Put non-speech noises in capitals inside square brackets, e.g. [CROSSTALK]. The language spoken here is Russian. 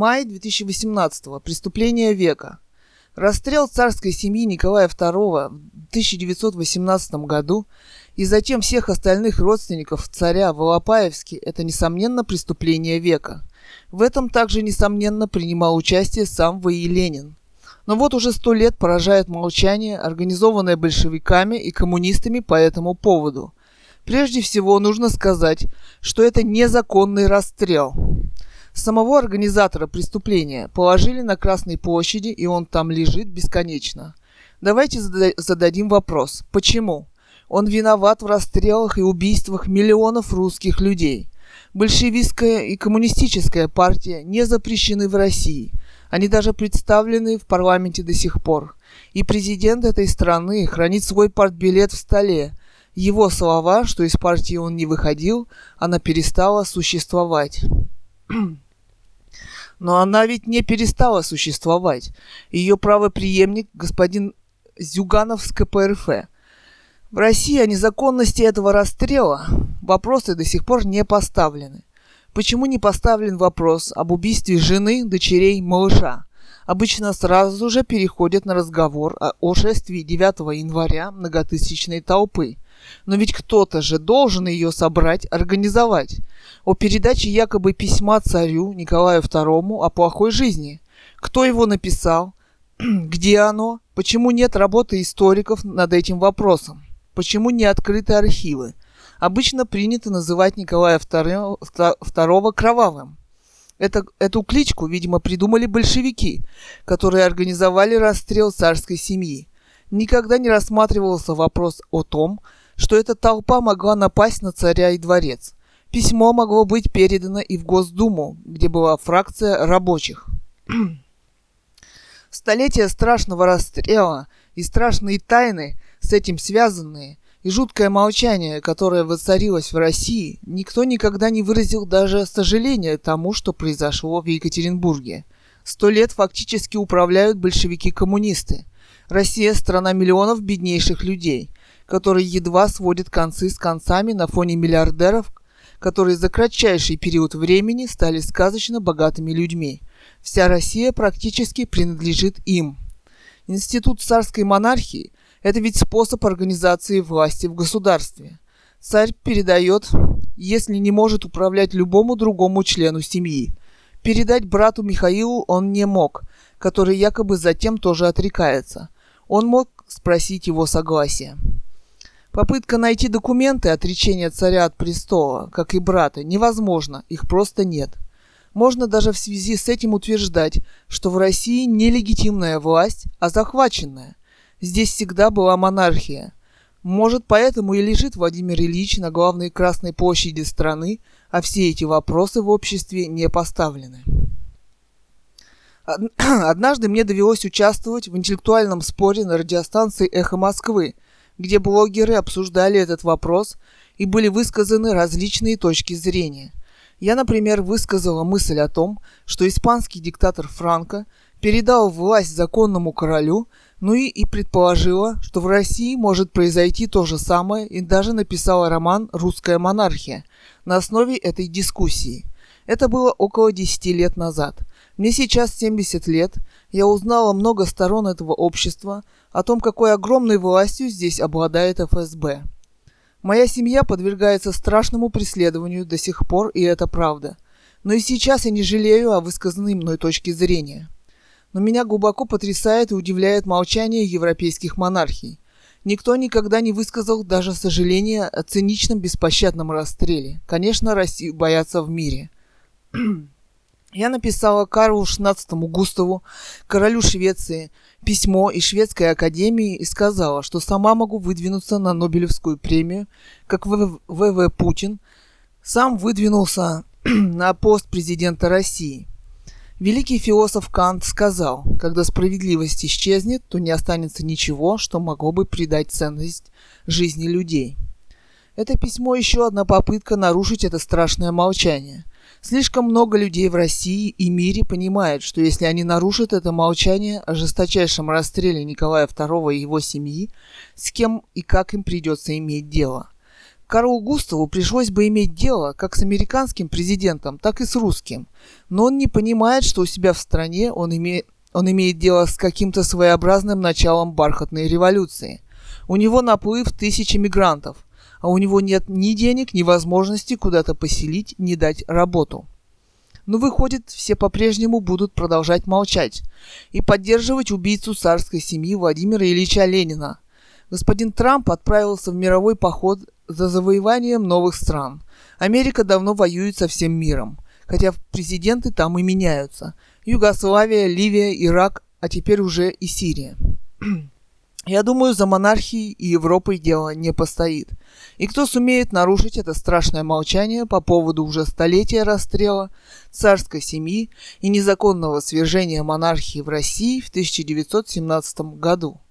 Май 2018. Преступление века. Расстрел царской семьи Николая II в 1918 году и затем всех остальных родственников царя в Алапаевске – это, несомненно, преступление века. В этом также, несомненно, принимал участие сам В.И. Ленин. Но вот уже сто лет поражает молчание, организованное большевиками и коммунистами по этому поводу. Прежде всего нужно сказать, что это незаконный расстрел. Самого организатора преступления положили на Красной площади, и он там лежит бесконечно. Давайте зададим вопрос. Почему? Он виноват в расстрелах и убийствах миллионов русских людей. Большевистская и коммунистическая партия не запрещены в России. Они даже представлены в парламенте до сих пор. И президент этой страны хранит свой партбилет в столе. Его слова, что из партии он не выходил, она перестала существовать. Но она ведь не перестала существовать. Ее правоприемник, господин Зюганов с КПРФ. В России о незаконности этого расстрела вопросы до сих пор не поставлены. Почему не поставлен вопрос об убийстве жены, дочерей, малыша? Обычно сразу же переходят на разговор о шествии 9 января многотысячной толпы – но ведь кто-то же должен ее собрать, организовать. О передаче якобы письма царю Николаю II о плохой жизни. Кто его написал? [CLEARS THROAT] Где оно? Почему нет работы историков над этим вопросом? Почему не открыты архивы? Обычно принято называть Николая II, II кровавым. Это, эту кличку, видимо, придумали большевики, которые организовали расстрел царской семьи. Никогда не рассматривался вопрос о том, что эта толпа могла напасть на царя и дворец. Письмо могло быть передано и в Госдуму, где была фракция рабочих. [CLEARS THROAT] Столетия страшного расстрела и страшные тайны, с этим связанные, и жуткое молчание, которое воцарилось в России, никто никогда не выразил даже сожаления тому, что произошло в Екатеринбурге. Сто лет фактически управляют большевики-коммунисты. Россия – страна миллионов беднейших людей – который едва сводит концы с концами на фоне миллиардеров, которые за кратчайший период времени стали сказочно богатыми людьми. Вся Россия практически принадлежит им. Институт царской монархии – это ведь способ организации власти в государстве. Царь передает, если не может управлять любому другому члену семьи. Передать брату Михаилу он не мог, который якобы затем тоже отрекается. Он мог спросить его согласия. Попытка найти документы отречения царя от престола, как и брата, невозможно, их просто нет. Можно даже в связи с этим утверждать, что в России не легитимная власть, а захваченная. Здесь всегда была монархия. Может, поэтому и лежит Владимир Ильич на главной Красной площади страны, а все эти вопросы в обществе не поставлены. [CLEARS THROAT] Однажды мне довелось участвовать в интеллектуальном споре на радиостанции «Эхо Москвы», где блогеры обсуждали этот вопрос и были высказаны различные точки зрения. Я, например, высказала мысль о том, что испанский диктатор Франко передал власть законному королю, ну и, и предположила, что в России может произойти то же самое и даже написала роман «Русская монархия» на основе этой дискуссии. Это было около 10 лет назад. Мне сейчас 70 лет, я узнала много сторон этого общества, о том, какой огромной властью здесь обладает ФСБ. Моя семья подвергается страшному преследованию до сих пор, и это правда. Но и сейчас я не жалею о высказанной мной точке зрения. Но меня глубоко потрясает и удивляет молчание европейских монархий. Никто никогда не высказал даже сожаления о циничном беспощадном расстреле. Конечно, Россию боятся в мире. [CLEARS THROAT] Я написала Карлу XVI Густаву, королю Швеции, письмо из Шведской академии и сказала, что сама могу выдвинуться на Нобелевскую премию, как В.В. Путин сам выдвинулся [CLEARS THROAT] на пост президента России. Великий философ Кант сказал, когда справедливость исчезнет, то не останется ничего, что могло бы придать ценность жизни людей. Это письмо еще одна попытка нарушить это страшное молчание – Слишком много людей в России и мире понимают, что если они нарушат это молчание о жесточайшем расстреле Николая II и его семьи, с кем и как им придется иметь дело. Карлу Густаву пришлось бы иметь дело как с американским президентом, так и с русским. Но он не понимает, что у себя в стране он имеет, он имеет дело с каким-то своеобразным началом бархатной революции. У него наплыв тысячи мигрантов, а у него нет ни денег, ни возможности куда-то поселить, ни дать работу. Но выходит, все по-прежнему будут продолжать молчать и поддерживать убийцу царской семьи Владимира Ильича Ленина. Господин Трамп отправился в мировой поход за завоеванием новых стран. Америка давно воюет со всем миром, хотя президенты там и меняются. Югославия, Ливия, Ирак, а теперь уже и Сирия. [CLEARS THROAT] Я думаю, за монархией и Европой дело не постоит. И кто сумеет нарушить это страшное молчание по поводу уже столетия расстрела царской семьи и незаконного свержения монархии в России в 1917 году –